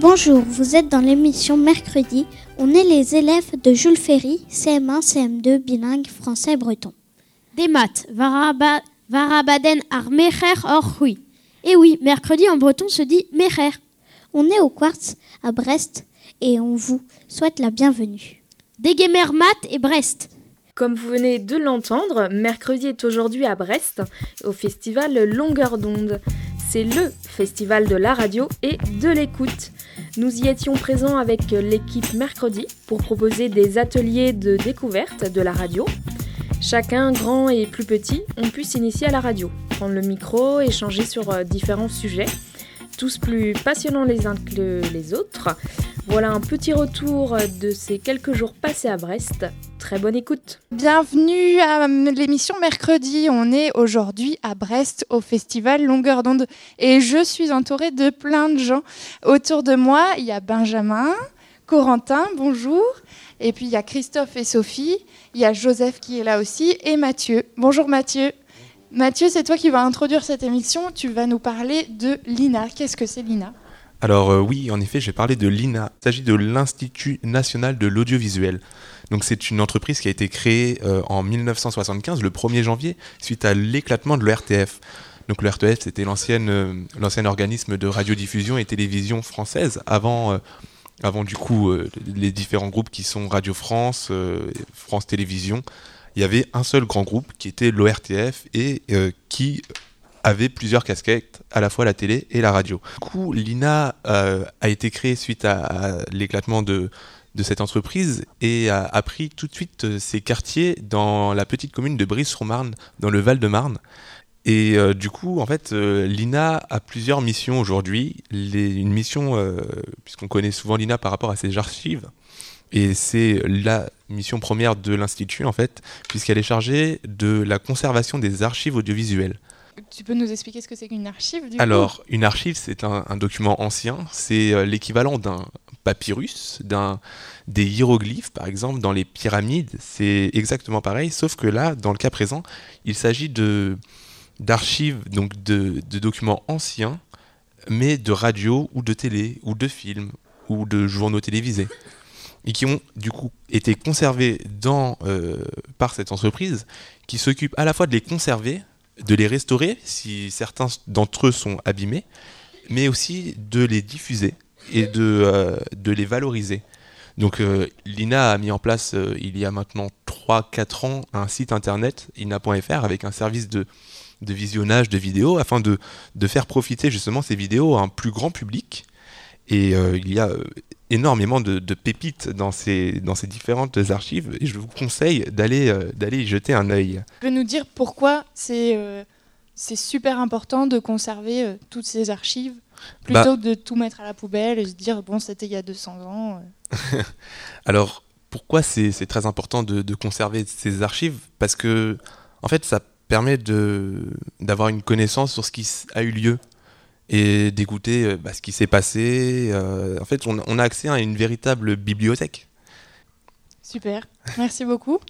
Bonjour, vous êtes dans l'émission Mercredi. On est les élèves de Jules Ferry, CM1, CM2, bilingue français-breton. Des maths, Varaba- Varabaden ar mecher or hui. Et oui, mercredi en breton se dit mecher. On est au Quartz à Brest et on vous souhaite la bienvenue. Degemer mat et Brest. Comme vous venez de l'entendre, mercredi est aujourd'hui à Brest, au festival Longueur d'onde. C'est le festival de la radio et de l'écoute. Nous y étions présents avec l'équipe mercredi pour proposer des ateliers de découverte de la radio. Chacun, grand et plus petit, ont pu s'initier à la radio, prendre le micro, échanger sur euh, différents sujets, tous plus passionnants les uns que les autres. Voilà un petit retour de ces quelques jours passés à Brest. Très bonne écoute. Bienvenue à l'émission mercredi. On est aujourd'hui à Brest au festival Longueur d'onde et je suis entourée de plein de gens. Autour de moi, il y a Benjamin, Corentin, bonjour. Et puis il y a Christophe et Sophie. Il y a Joseph qui est là aussi et Mathieu. Bonjour Mathieu. Mathieu, c'est toi qui vas introduire cette émission. Tu vas nous parler de l'INA. Qu'est-ce que c'est l'INA? Alors euh, oui, en effet, j'ai parlé de l'INA. Il s'agit de l'Institut national de l'audiovisuel. Donc c'est une entreprise qui a été créée euh, en 1975, le 1er janvier, suite à l'éclatement de l'ERTF. Donc c'était euh, l'ancien organisme de radiodiffusion et télévision française, avant, avant du coup les différents groupes qui sont Radio France, France Télévisions. Il y avait un seul grand groupe qui était l'ORTF et euh, qui avait plusieurs casquettes, à la fois la télé et la radio. Du coup, l'INA euh, a été créée suite à, l'éclatement de, cette entreprise et a, pris tout de suite euh, ses quartiers dans la petite commune de Brive-sur-Marne, dans le Val-de-Marne. Et du coup, en fait, l'INA a plusieurs missions aujourd'hui. Une mission, puisqu'on connaît souvent l'INA par rapport à ses archives, et c'est la mission première de l'Institut, en fait, puisqu'elle est chargée de la conservation des archives audiovisuelles. Tu peux nous expliquer ce que c'est qu'une archive du coup? Alors, une archive, c'est un, un document ancien. C'est euh, l'équivalent d'un papyrus, d'un des hiéroglyphes, par exemple, dans les pyramides. C'est exactement pareil, sauf que là, dans le cas présent, il s'agit de d'archives, donc de, de documents anciens, mais de radio ou de télé ou de films ou de journaux télévisés et qui ont du coup été conservés euh, par cette entreprise qui s'occupe à la fois de les conserver, de les restaurer si certains d'entre eux sont abîmés, mais aussi de les diffuser et de, euh, les valoriser. Donc euh, l'INA a mis en place il y a maintenant 3-4 ans un site internet, ina.fr, avec un service de, visionnage de vidéos afin de, de faire profiter justement ces vidéos à un plus grand public. Et il y a énormément de, de pépites dans ces, dans ces différentes archives et je vous conseille d'aller euh, d'aller y jeter un œil. Tu peux nous dire pourquoi c'est euh, c'est super important de conserver euh, toutes ces archives plutôt Bah- que de tout mettre à la poubelle et se dire bon c'était il y a 200 ans. Alors, pourquoi c'est très important de, de conserver ces archives? Parce que, en fait, ça permet d'avoir une connaissance sur ce qui a eu lieu et d'écouter euh, bah, ce qui s'est passé. euh, en fait, on, on a accès à une véritable bibliothèque. Super, merci beaucoup.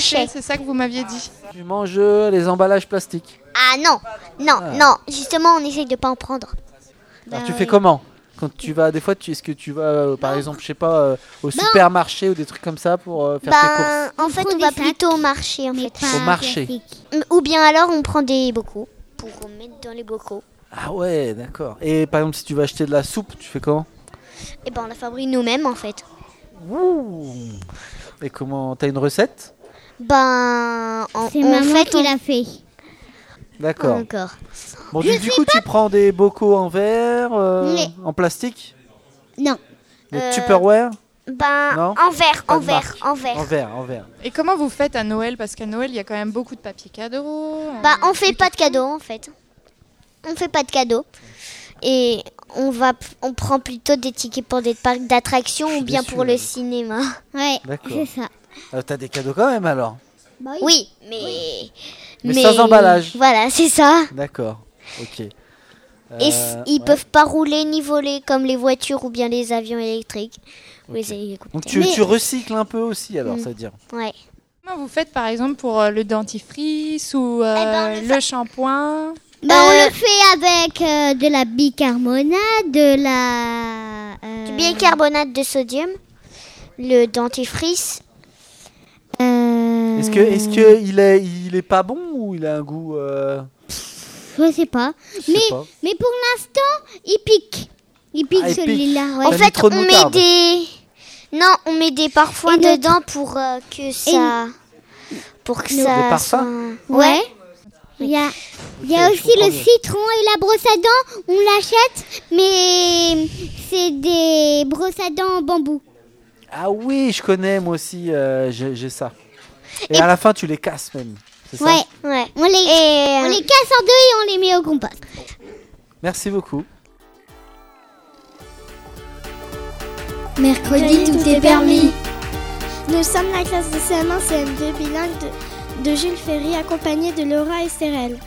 C'est ça que vous m'aviez dit. Tu manges euh, les emballages plastiques. Ah non, non, non. Justement, on essaye de pas en prendre. Alors, Bah tu oui. fais comment? Quand tu vas, des fois, tu, est-ce que tu vas, euh, par exemple, je sais pas, euh, au supermarché ou des trucs comme ça pour euh, faire tes courses? Ben, en fait, on va sacs, plutôt au marché, en fait. pas Au marché. Ou bien alors, on prend des bocaux pour mettre dans les bocaux. Ah ouais, d'accord. Et par exemple, si tu vas acheter de la soupe, tu fais comment? Et ben, on la fabrique nous-mêmes, en fait. Ouh. Et comment T'as une recette? Ben, en, C'est maman fait, qui on... l'a fait. D'accord. Encore. Bon, du, du coup, tu prends des bocaux en verre, euh, Mais- en plastique? Non. Des Euh, Tupperware? Ben, Non? en verre, Pas en de verre, marque. en verre. En verre, en verre. Et comment vous faites à Noël? Parce qu'à Noël, il y a quand même beaucoup de papier cadeau. Bah, euh, on fait pas de cadeaux en fait. On fait pas de cadeaux. Et on va, on prend plutôt des tickets pour des parcs d'attractions ou suis bien déçu, pour là. le cinéma. Ouais, D'accord. c'est ça. Euh, T'as des cadeaux quand même alors Bah Oui, mais. Mais sans emballage. Voilà, c'est ça. D'accord. Ok. Et Euh, ils ouais. peuvent pas rouler ni voler comme les voitures ou bien les avions électriques. Ou les Ok. hélicoptères. Donc tu, Mais- tu recycles un peu aussi alors, Mm. ça veut dire. Ouais. Comment vous faites par exemple pour euh, le dentifrice ou euh, Eh ben, on le le shampoing Bah, Euh, on le fait avec euh, de la bicarbonate, de la. euh, Du bicarbonate de sodium, le dentifrice. Euh, Est-ce que, est-ce que il est, il est pas bon ou il a un goût euh, Je sais pas. je sais Mais, pas. mais pour l'instant, il pique. Il pique Ah, celui-là. ouais. En fait, on met des. Non, on met des parfums Et dedans pour euh, que ça. Pour que ça. Des parfums soit- Ouais. Il y a, il y a aussi le citron et la brosse à dents. On l'achète, mais c'est des brosses à dents en bambou. Ah oui, je connais moi aussi, euh, j'ai j'ai ça. Et, à la fin, tu les casses même. C'est ça? Ouais. Ouais. On les, Et. on les casse en deux et on les met au compost. Merci beaucoup. Mercredi, tout est permis. Nous sommes la classe de CM1 CM2 bilingue de, de Jules Ferry accompagnée de Laura et Cérel.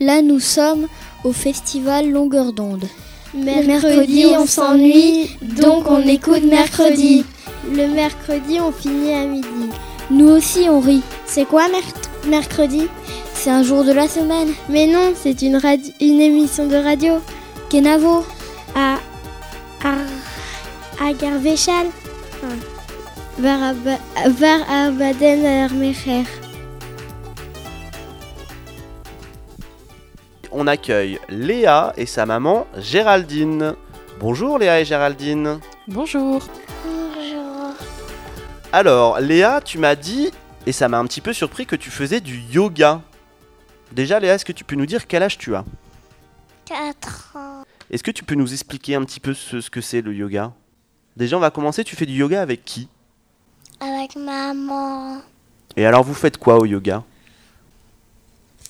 Là, nous sommes au festival Longueur d'onde. Mercredi, on s'ennuie, donc on écoute mercredi. Le mercredi, on finit à midi. Nous aussi, on rit. C'est quoi mer- mercredi? C'est un jour de la semaine. Mais non, c'est une, radi- une émission de radio Kenavo. à, à, à Garvéchal. Vers Ab- vers Abaden Armecher. On accueille Léa et sa maman Géraldine. Bonjour Léa et Géraldine. Bonjour. Alors Léa, tu m'as dit, et ça m'a un petit peu surpris, que tu faisais du yoga. Déjà Léa, est-ce que tu peux nous dire quel âge tu as? 4 ans. Est-ce que tu peux nous expliquer un petit peu ce, ce que c'est le yoga? Déjà on va commencer, tu fais du yoga avec qui? Avec maman. Et alors vous faites quoi au yoga?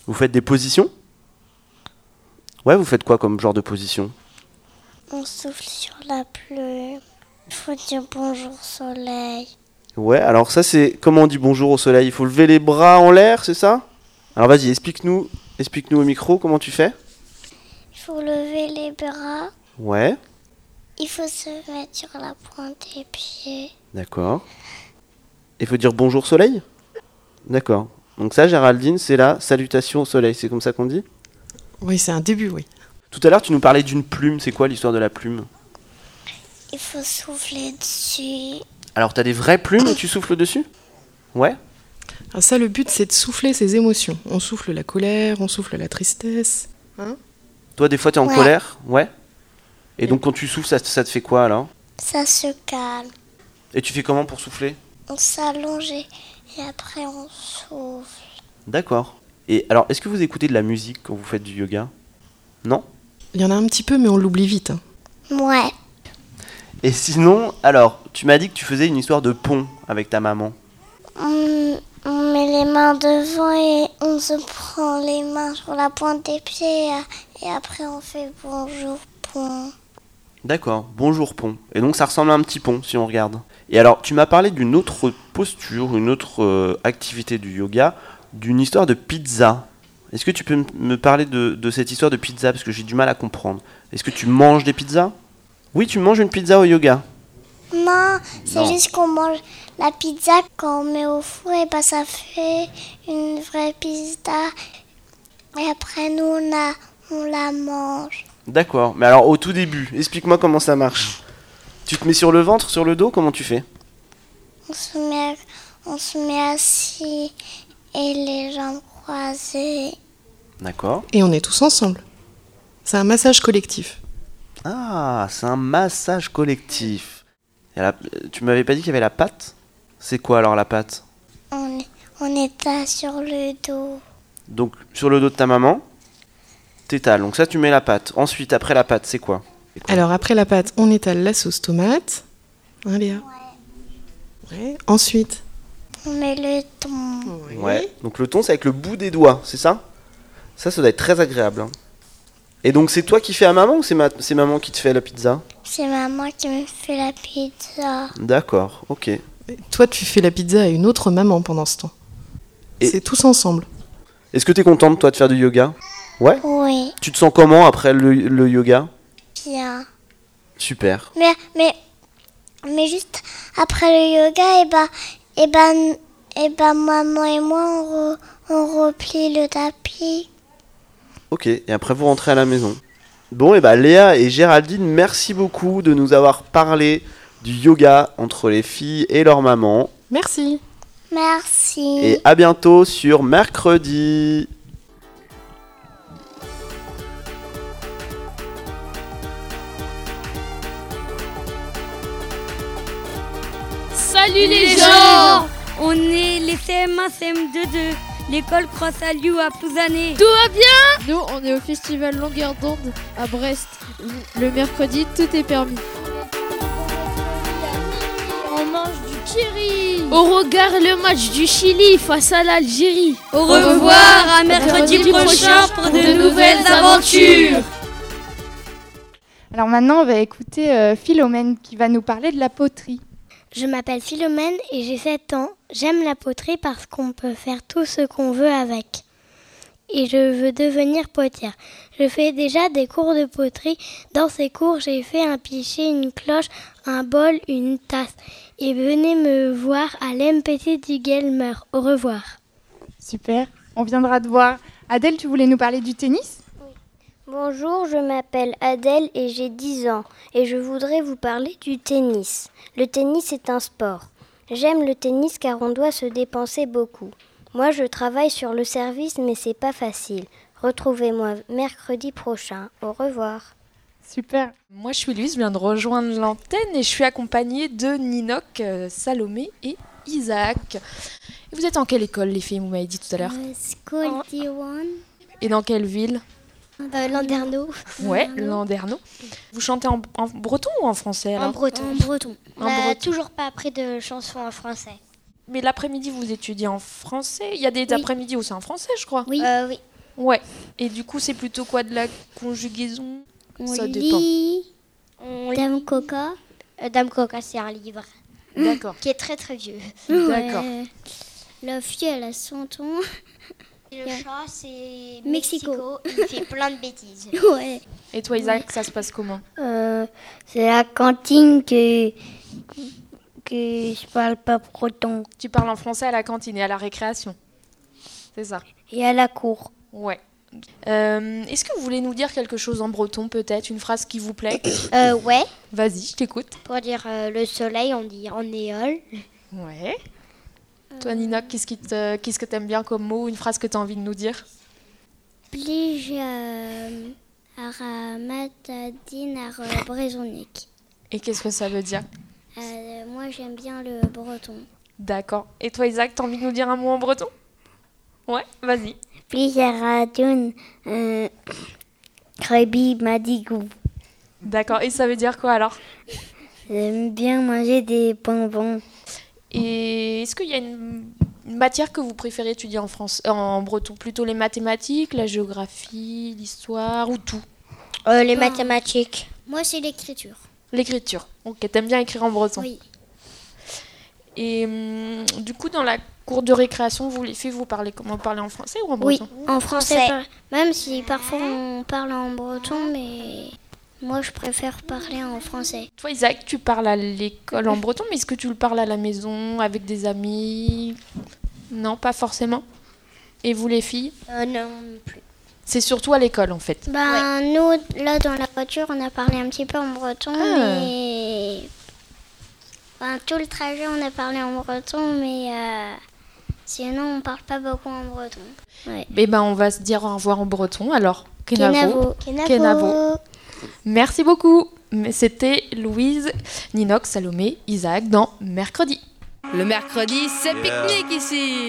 Vous faites des positions? Ouais, vous faites quoi comme genre de position? On souffle sur la pluie. Il faut dire bonjour soleil. Ouais, alors ça c'est comment on dit bonjour au soleil? Il faut lever les bras en l'air, c'est ça? Alors vas-y, explique-nous, explique-nous au micro comment tu fais. Il faut lever les bras. Ouais, Il faut se mettre sur la pointe des pieds. d'accord. Il faut dire bonjour soleil? D'accord. Donc ça, Géraldine, c'est la salutation au soleil, c'est comme ça qu'on dit? Oui, c'est un début, oui. Tout à l'heure, tu nous parlais d'une plume, c'est quoi l'histoire de la plume? Il faut souffler dessus. Alors t'as des vraies plumes et tu souffles dessus? Ouais Alors ça, le but, c'est de souffler ses émotions. On souffle la colère, on souffle la tristesse. Toi, des fois, t'es en Ouais. colère? Ouais Et donc quand tu souffles, ça, ça te fait quoi alors? Ça se calme. Et tu fais comment pour souffler? On s'allonge et et après on souffle. D'accord. Et alors, est-ce que vous écoutez de la musique quand vous faites du yoga? Non? Il y en a un petit peu, mais on l'oublie vite. hein. Ouais. Et sinon, alors, tu m'as dit que tu faisais une histoire de pont avec ta maman. On, on met les mains devant et on se prend les mains sur la pointe des pieds et, et après on fait bonjour pont. D'accord, bonjour pont. Et donc ça ressemble à un petit pont si on regarde. Et alors, tu m'as parlé d'une autre posture, une autre euh, activité du yoga, d'une histoire de pizza. Est-ce que tu peux me parler de, de cette histoire de pizza? Parce que j'ai du mal à comprendre. Est-ce que tu manges des pizzas? Oui, tu manges une pizza au yoga. Non, c'est juste qu'on mange la pizza quand on met au four et bah ça fait une vraie pizza. Et après nous on, a, on la mange. D'accord. Mais alors au tout début, explique-moi comment ça marche. Tu te mets sur le ventre, sur le dos, comment tu fais? On se met, on se met assis et les jambes croisées. D'accord. Et on est tous ensemble. C'est un massage collectif. Ah, c'est un massage collectif. Et la- Tu m'avais pas dit qu'il y avait la patte C'est quoi alors la patte On est, on est là sur le dos. Donc sur le dos de ta maman, t'étales. Donc ça tu mets la patte. Ensuite, après la patte, c'est quoi? Alors après la pâte, on étale la sauce tomate. Hein, Léa? Ouais. Ensuite, On met le thon. Ouais. Donc le thon, c'est avec le bout des doigts, c'est ça? Ça, ça doit être très agréable. hein. Et donc c'est toi qui fais à maman ou c'est ma... c'est maman qui te fait la pizza C'est maman qui me fait la pizza. D'accord, ok. toi, tu fais la pizza à une autre maman pendant ce temps. Et- C'est tous ensemble. Est-ce que t'es contente toi de faire du yoga? Ouais? Oui, Tu te sens comment après le, le yoga? Bien. Super. Mais, mais, mais juste après le yoga, et ben, et ben, et ben, maman et moi, on, re- on replie le tapis. Ok, et après vous rentrez à la maison. Bon, et bah Léa et Géraldine, merci beaucoup de nous avoir parlé du yoga entre les filles et leur maman. Merci. Merci. Et à bientôt sur mercredi. Salut les gens On est les CM1, CM2 l'école Croix-Saliou à Plouzané. Tout va bien Nous, on est au festival Longueur d'onde à Brest. Le mercredi, tout est permis. On mange du kiri On regarde le match du Chili face à l'Algérie. Au revoir, à mercredi prochain pour de nouvelles aventures Alors maintenant, on va écouter euh, Philomène qui va nous parler de la poterie. Je m'appelle Philomène et j'ai 7 ans. J'aime la poterie parce qu'on peut faire tout ce qu'on veut avec. Et je veux devenir potière. Je fais déjà des cours de poterie. Dans ces cours, j'ai fait un pichet, une cloche, un bol, une tasse. Et venez me voir à l'MPT du Gelmer. Au revoir. Super, on viendra te voir. Adèle, tu voulais nous parler du tennis? Bonjour, je m'appelle Adèle et j'ai 10 ans et je voudrais vous parler du tennis. Le tennis est un sport. J'aime le tennis car on doit se dépenser beaucoup. Moi, je travaille sur le service mais c'est pas facile. Retrouvez-moi mercredi prochain. Au revoir. Super. Moi, je suis Louise, je viens de rejoindre l'antenne et je suis accompagnée de Ninoc, euh, Salomé et Isaac. Et vous êtes en quelle école, les filles Vous m'avez dit tout à l'heure? School D1. Et dans quelle ville? Euh, Landerneau. Ouais, Landerneau. Vous chantez en, en breton ou en français alors En breton. En breton. En On a breton. toujours pas appris de chansons en français. Mais l'après-midi, vous étudiez en français Il y a des Oui. après-midi où c'est en français, je crois. Oui. Euh, oui. Ouais. Et du coup, c'est plutôt quoi de la conjugaison On Ça dépend. lit Dame Coca. Euh, Dame Coca, c'est un livre. D'accord. Qui est très très vieux. D'accord. La fille, elle a son ton. Le chat, c'est Mexico. Mexico. Il fait plein de bêtises. Ouais. Et toi, Isaac, ça se passe comment Euh, c'est la cantine que, que je parle pas breton. Tu parles en français à la cantine et à la récréation. C'est ça. Et à la cour. Ouais. Euh, Est-ce que vous voulez nous dire quelque chose en breton, peut-être Une phrase qui vous plaît Euh, ouais. Vas-y, je t'écoute. Pour dire euh, le soleil, on dit en éole. Ouais. Toi, Nina, qu'est-ce qui te, qu'est-ce que t'aimes bien comme mot Une phrase que tu as envie de nous dire? Brezonique. Et qu'est-ce que ça veut dire? Euh, moi, j'aime bien le breton. D'accord. Et toi, Isaac, t'as envie de nous dire un mot en breton? Ouais, vas-y. Euh. D'accord. Et ça veut dire quoi alors? J'aime bien manger des bonbons. Et est-ce qu'il y a une, une matière que vous préférez étudier en, France, euh, en breton? Plutôt les mathématiques, la géographie, l'histoire ou tout? Euh, les mathématiques. Moi, c'est l'écriture. L'écriture. Ok, t'aimes bien écrire en breton? Oui. Et hum, du coup, dans la cour de récréation, vous les filles, vous parlez comment? Vous parlez en français ou en Oui, breton? en français. Même si parfois on parle en breton, mais moi, je préfère parler en français. Toi, Isaac, tu parles à l'école en breton, mais est-ce que tu le parles à la maison, avec des amis? Non, pas forcément. Et vous, les filles? Euh, non plus. C'est surtout à l'école en fait. Ben, nous, là, dans la voiture, on a parlé un petit peu en breton, Ah. mais. Ben, tout le trajet, on a parlé en breton, mais. euh, Sinon, on parle pas beaucoup en breton. Ouais. Eh ben, on va se dire au revoir en breton. Alors, Kenavo. Kenavo. Kenavo. Merci beaucoup. Mais C'était Louise, Ninox, Salomé, Isaac dans Mercredi. Le mercredi, c'est pique-nique ici.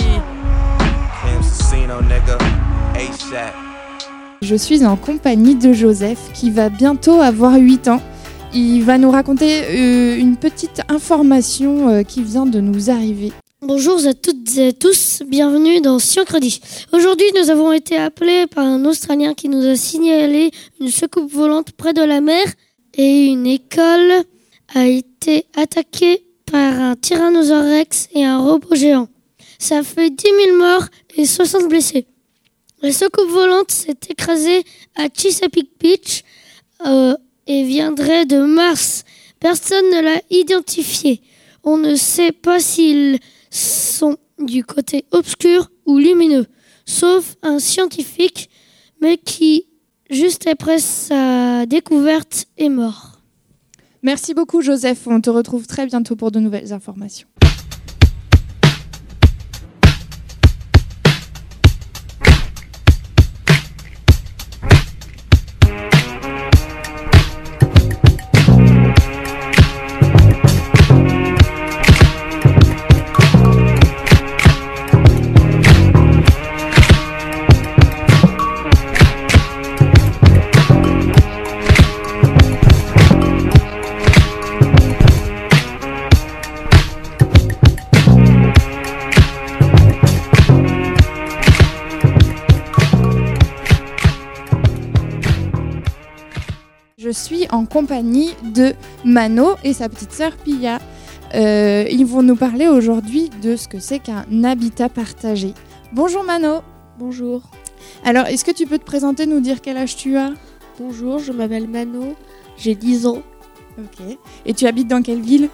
Je suis en compagnie de Joseph qui va bientôt avoir 8 ans. Il va nous raconter euh, une petite information euh, qui vient de nous arriver. Bonjour à toutes et à tous, bienvenue dans Science Aujourd'hui, nous avons été appelés par un Australien qui nous a signalé une soucoupe volante près de la mer et une école a été attaquée par un tyrannosaure rex et un robot géant. Ça fait 10 000 morts et 60 blessés. La soucoupe volante s'est écrasée à Chesapeake Beach euh, et viendrait de Mars. Personne ne l'a identifié. On ne sait pas s'ils sont du côté obscur ou lumineux, sauf un scientifique, mais qui, juste après sa découverte, est mort. Merci beaucoup Joseph, on te retrouve très bientôt pour de nouvelles informations. Compagnie de Mano et sa petite sœur Pia. Euh, ils vont nous parler aujourd'hui de ce que c'est qu'un habitat partagé. Bonjour Mano. Bonjour. Alors, est-ce que tu peux te présenter, nous dire quel âge tu as? Bonjour, je m'appelle Mano, j'ai 10 ans. Ok. Et tu habites dans quelle ville?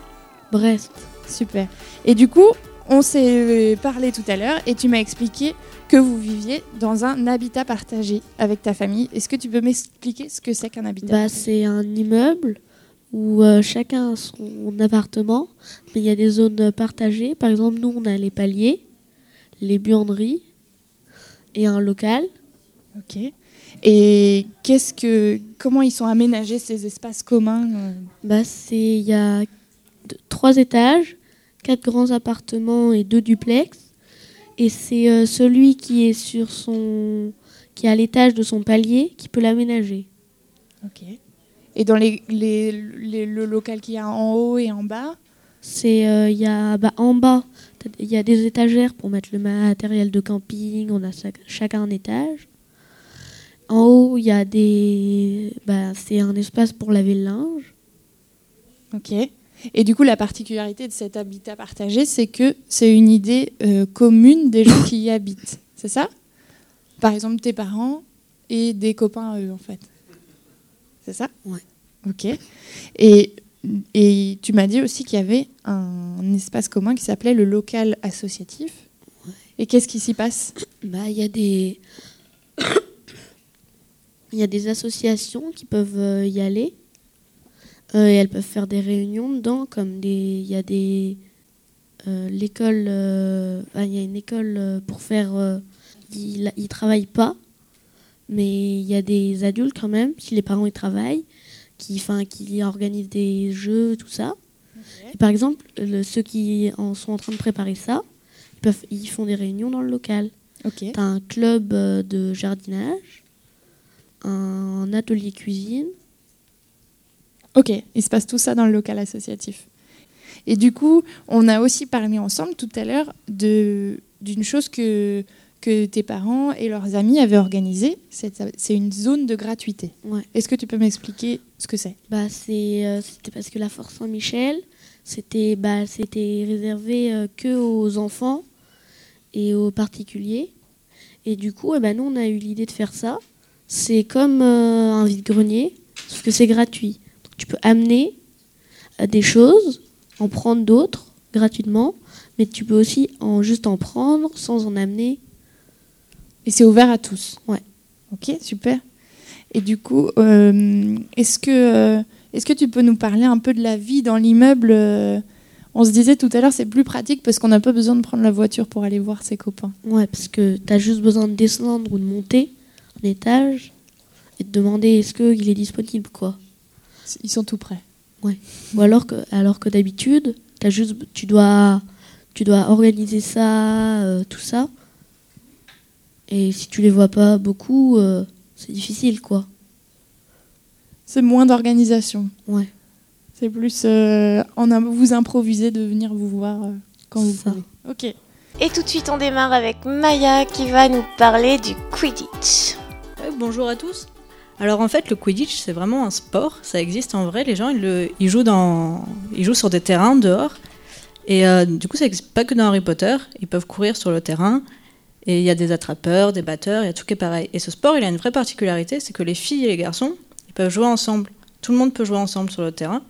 Brest. Super. Et du coup, on s'est euh, parlé tout à l'heure et tu m'as expliqué que vous viviez dans un habitat partagé avec ta famille. Est-ce que tu peux m'expliquer ce que c'est qu'un habitat Bah, c'est un immeuble où euh, chacun a son appartement, mais il y a des zones partagées. Par exemple, nous, on a les paliers, les buanderies et un local. Ok. Et qu'est-ce que, comment ils sont aménagés ces espaces communs? Bah, c'est il y a trois étages, quatre grands appartements et deux duplex. Et c'est euh, celui qui est sur son, qui est à l'étage de son palier qui peut l'aménager. Ok. Et dans les, les- les- le local qu'il y a en haut et en bas? C'est euh, il y a bah, en bas, il y a des étagères pour mettre le matériel de camping. On a chac- chacun un étage. En haut, il y a des, bah, c'est un espace pour laver le linge. Ok. Et du coup, la particularité de cet habitat partagé, c'est que c'est une idée euh, commune des gens qui y habitent. C'est ça? Par exemple, tes parents et des copains à eux, en fait. C'est ça? Ouais. Ok. Et, et tu m'as dit aussi qu'il y avait un espace commun qui s'appelait le local associatif. Et qu'est-ce qui s'y passe? Bah, il y a des, il y a des associations qui peuvent euh, y aller. Euh, et elles peuvent faire des réunions dedans, comme des, il y a des, euh, l'école, euh, il y a une école pour faire, ils, ils travaillent pas, mais il y a des adultes quand même, si les parents y travaillent, qui, enfin, qui organisent des jeux, tout ça. Et par exemple, le- ceux qui en sont en train de préparer ça, ils, peuvent, ils font des réunions dans le local. Ok. T'as un club de jardinage, un atelier cuisine. Ok, il se passe tout ça dans le local associatif. Et du coup, on a aussi parlé ensemble tout à l'heure d'une chose que, que tes parents et leurs amis avaient organisée. C'est une zone de gratuité. Ouais. Est-ce que tu peux m'expliquer ce que c'est? Bah, euh, c'était parce que la Force Saint-Michel, c'était, bah, c'était réservé euh, que aux enfants et aux particuliers. Et du coup, eh ben, nous, on a eu l'idée de faire ça. C'est comme euh, un vide-grenier, sauf que c'est gratuit. Tu peux amener euh, des choses, en prendre d'autres gratuitement, mais tu peux aussi en, juste en prendre sans en amener. Et c'est ouvert à tous Ouais. Ok, super. Et du coup, euh, est-ce que, euh, est-ce que tu peux nous parler un peu de la vie dans l'immeuble euh, On se disait tout à l'heure, c'est plus pratique parce qu'on n'a pas besoin de prendre la voiture pour aller voir ses copains. Ouais, parce que tu as juste besoin de descendre ou de monter un étage et de demander est-ce qu'il est disponible, quoi. Ils sont tout prêts. Ouais. Ou alors que, alors que d'habitude, as juste, tu, dois, tu dois organiser ça, euh, tout ça. Et si tu les vois pas beaucoup, euh, c'est difficile, quoi. C'est moins d'organisation. Ouais. C'est plus euh, en vous improvisez de venir vous voir euh, quand vous Ça. voulez. Ok. Et tout de suite, on démarre avec Maya qui va nous parler du Quidditch. Bonjour à tous. Alors en fait, le Quidditch, c'est vraiment un sport. Ça existe en vrai. Les gens, ils, le- ils jouent, dans, ils jouent sur des terrains dehors. Et euh, du coup, ça n'existe pas que dans Harry Potter. Ils peuvent courir sur le terrain. Et il y a des attrapeurs, des batteurs, il y a tout qui est pareil. Et ce sport, il a une vraie particularité, c'est que les filles et les garçons, ils peuvent jouer ensemble. Tout le monde peut jouer ensemble sur le terrain.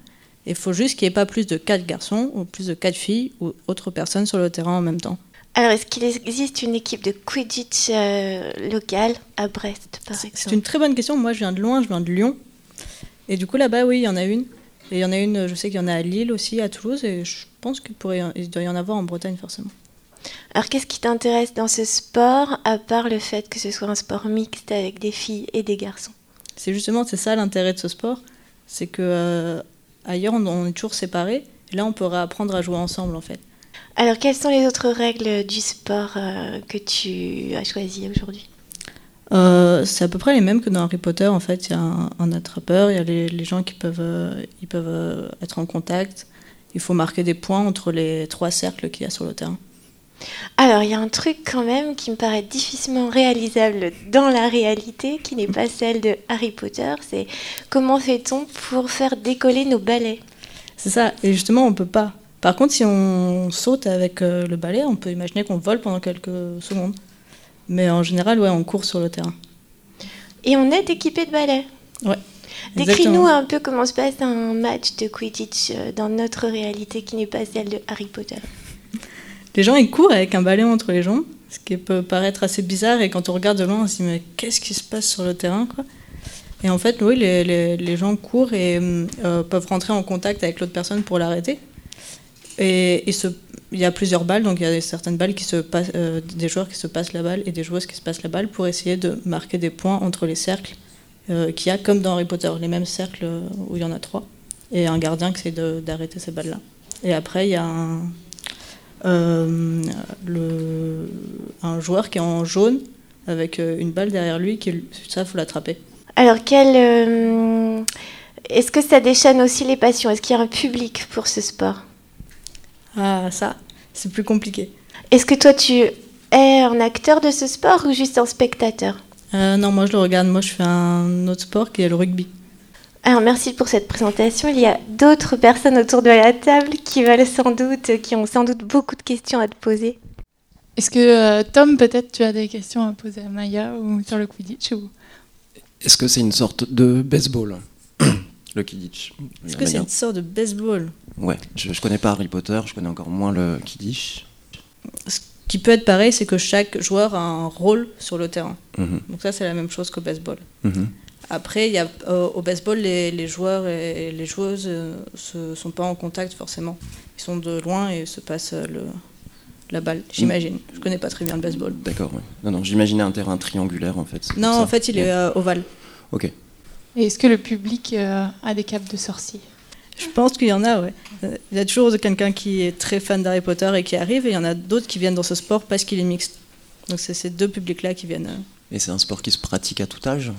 Il faut juste qu'il n'y ait pas plus de 4 garçons ou plus de 4 filles ou autres personnes sur le terrain en même temps. Alors, est-ce qu'il existe une équipe de Quidditch euh, locale à Brest, par C'est exemple une très bonne question. Moi, je viens de loin, je viens de Lyon. Et du coup, là-bas, oui, il y en a une. Et il y en a une, je sais qu'il y en a à Lille aussi, à Toulouse, et je pense qu'il pourrait, il doit y en avoir en Bretagne forcément. Alors, qu'est-ce qui t'intéresse dans ce sport, à part le fait que ce soit un sport mixte avec des filles et des garçons? C'est justement, c'est ça l'intérêt de ce sport, c'est que euh, ailleurs, on, on est toujours séparés. Là, on pourrait apprendre à jouer ensemble, en fait. Alors, quelles sont les autres règles du sport euh, que tu as choisi aujourd'hui? Euh, c'est à peu près les mêmes que dans Harry Potter. En fait, il y a un, un attrapeur, il y a les, les gens qui peuvent, euh, ils peuvent euh, être en contact. Il faut marquer des points entre les trois cercles qu'il y a sur le terrain. Alors, il y a un truc quand même qui me paraît difficilement réalisable dans la réalité, qui n'est pas celle de Harry Potter. C'est comment fait-on pour faire décoller nos balais? C'est ça, et justement, on peut pas. Par contre, si on saute avec euh, le balai, on peut imaginer qu'on vole pendant quelques secondes. Mais en général, ouais, on court sur le terrain. Et on est équipé de balais. Ouais. Décris-nous un peu comment se passe un match de Quidditch euh, dans notre réalité qui n'est pas celle de Harry Potter. Les gens, ils courent avec un balai entre les jambes, ce qui peut paraître assez bizarre. Et quand on regarde de loin, on se dit, mais qu'est-ce qui se passe sur le terrain, quoi? Et en fait, oui, les, les- les gens courent et euh, peuvent rentrer en contact avec l'autre personne pour l'arrêter. Et, il y a plusieurs balles, donc il y a certaines balles qui se passent, euh, des joueurs qui se passent la balle et des joueuses qui se passent la balle pour essayer de marquer des points entre les cercles euh, qu'il y a, comme dans Harry Potter, les mêmes cercles euh, où il y en a trois. Et un gardien qui essaie d'arrêter ces balles-là. Et après, il y a un, euh, joueur qui est en jaune avec une balle derrière lui, qui, ça, faut l'attraper. Alors, quel, est-ce que ça déchaîne aussi les passions? Est-ce qu'il y a un public pour ce sport? Ah, ça, c'est plus compliqué. Est-ce que toi, tu es un acteur de ce sport ou juste un spectateur? Euh, non, moi je le regarde. Moi je fais un autre sport qui est le rugby. Alors, merci pour cette présentation. Il y a d'autres personnes autour de la table qui veulent sans doute, qui ont sans doute beaucoup de questions à te poser. Est-ce que euh, Tom, peut-être tu as des questions à poser à Maya ou sur le Quidditch ou... Est-ce que c'est une sorte de baseball? Le Kidditch. Est-ce que c'est une sorte de baseball? Ouais, je, je connais pas Harry Potter, je connais encore moins le Kidditch. Ce qui peut être pareil, c'est que chaque joueur a un rôle sur le terrain. Mhm. Donc ça, c'est la même chose qu'au baseball. Mhm. Après, il y a, euh, au baseball, les, les joueurs et les joueuses ne sont pas en contact forcément. Ils sont de loin et se passent euh, le, la balle, j'imagine. Je connais pas très bien le baseball. D'accord, ouais. Non, non, j'imaginais un terrain triangulaire en fait. Non, en fait, il est Ouais. euh, ovale. Ok. Et est-ce que le public euh, a des capes de sorcier? Je pense qu'il y en a, ouais. Euh, Il y a toujours quelqu'un qui est très fan d'Harry Potter et qui arrive, et il y en a d'autres qui viennent dans ce sport parce qu'il est mixte. Donc c'est ces deux publics-là qui viennent. euh, Et c'est un sport qui se pratique à tout âge?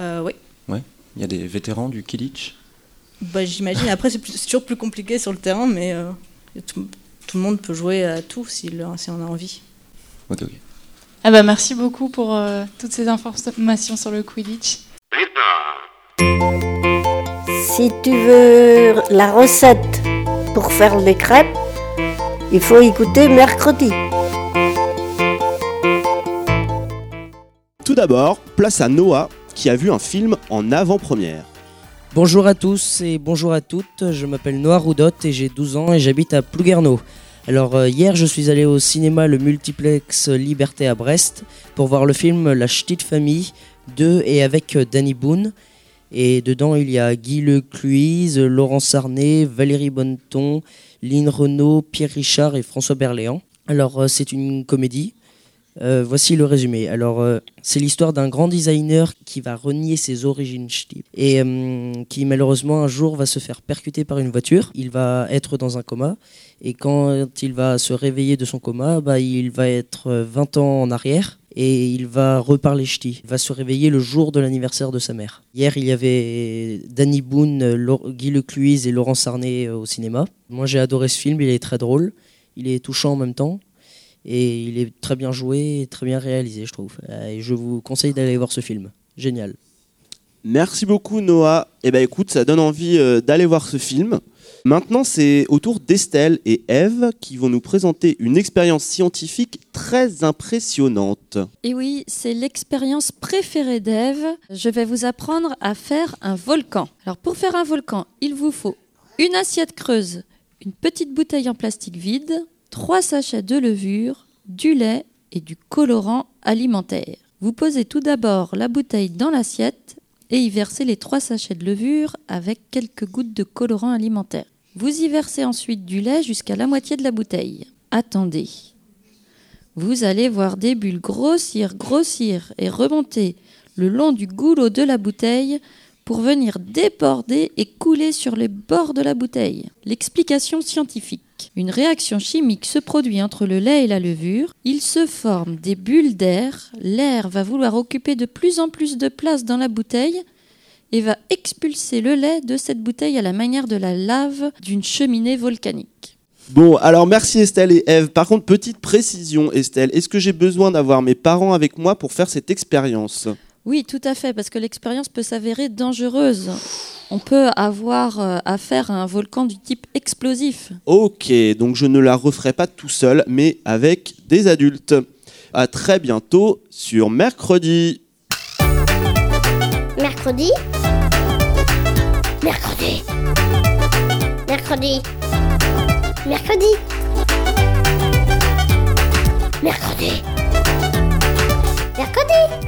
Euh, oui, Ouais. Il y a des vétérans du Kidditch bah, j'imagine. Après, c'est toujours plus compliqué sur le terrain, mais euh, tout, tout le monde peut jouer à tout si on a envie. Ok, ok. Ah bah merci beaucoup pour euh, toutes ces informations sur le Quidditch. Si tu veux la recette pour faire les crêpes, il faut écouter mercredi. Tout d'abord, place à Noah qui a vu un film en avant-première. Bonjour à tous et bonjour à toutes, je m'appelle Noah Roudot et j'ai 12 ans et j'habite à Plouguerneau. Alors euh, hier, je suis allé au cinéma le multiplex Liberté à Brest pour voir le film La Ch'tite Famille de et avec euh, Danny Boone. Et dedans, il y a Guy Lecluise, Laurent Sarnet, Valérie Bonneton, Lynn Renault, Pierre Richard et François Berléand. Alors, euh, c'est une comédie. Euh, voici le résumé. Alors, c'est l'histoire d'un grand designer qui va renier ses origines ch'ti et qui malheureusement un jour va se faire percuter par une voiture. Il va être dans un coma et quand il va se réveiller de son coma, bah, il va être euh, 20 ans en arrière et il va reparler ch'ti. Il va se réveiller le jour de l'anniversaire de sa mère. Hier, il y avait Danny Boone, Guy Lecluise et Laurent Sarnet euh, au cinéma. Moi, j'ai adoré ce film. Il est très drôle. Il est touchant en même temps. Et il est très bien joué et très bien réalisé, je trouve. Euh, Et je vous conseille d'aller voir ce film. Génial. Merci beaucoup Noah. Eh ben écoute, ça donne envie euh, d'aller voir ce film. Maintenant, c'est au tour d'Estelle et Eve qui vont nous présenter une expérience scientifique très impressionnante. Et oui, c'est l'expérience préférée d'Ève. Je vais vous apprendre à faire un volcan. Alors pour faire un volcan, il vous faut une assiette creuse, une petite bouteille en plastique vide, trois sachets de levure, du lait et du colorant alimentaire. Vous posez tout d'abord la bouteille dans l'assiette et y versez les trois sachets de levure avec quelques gouttes de colorant alimentaire. Vous y versez ensuite du lait jusqu'à la moitié de la bouteille. Attendez. Vous allez voir des bulles grossir, grossir et remonter le long du goulot de la bouteille pour venir déborder et couler sur les bords de la bouteille. L'explication scientifique. Une réaction chimique se produit entre le lait et la levure. Il se forme des bulles d'air. L'air va vouloir occuper de plus en plus de place dans la bouteille et va expulser le lait de cette bouteille à la manière de la lave d'une cheminée volcanique. Bon, alors merci Estelle et Eve. Par contre, petite précision Estelle, est-ce que j'ai besoin d'avoir mes parents avec moi pour faire cette expérience? Oui, tout à fait, parce que l'expérience peut s'avérer dangereuse. On peut avoir euh, affaire à un volcan du type explosif. Ok, donc je ne la referai pas tout seul, mais avec des adultes. À très bientôt sur mercredi. Mercredi. Mercredi. Mercredi. Mercredi. Mercredi. Mercredi.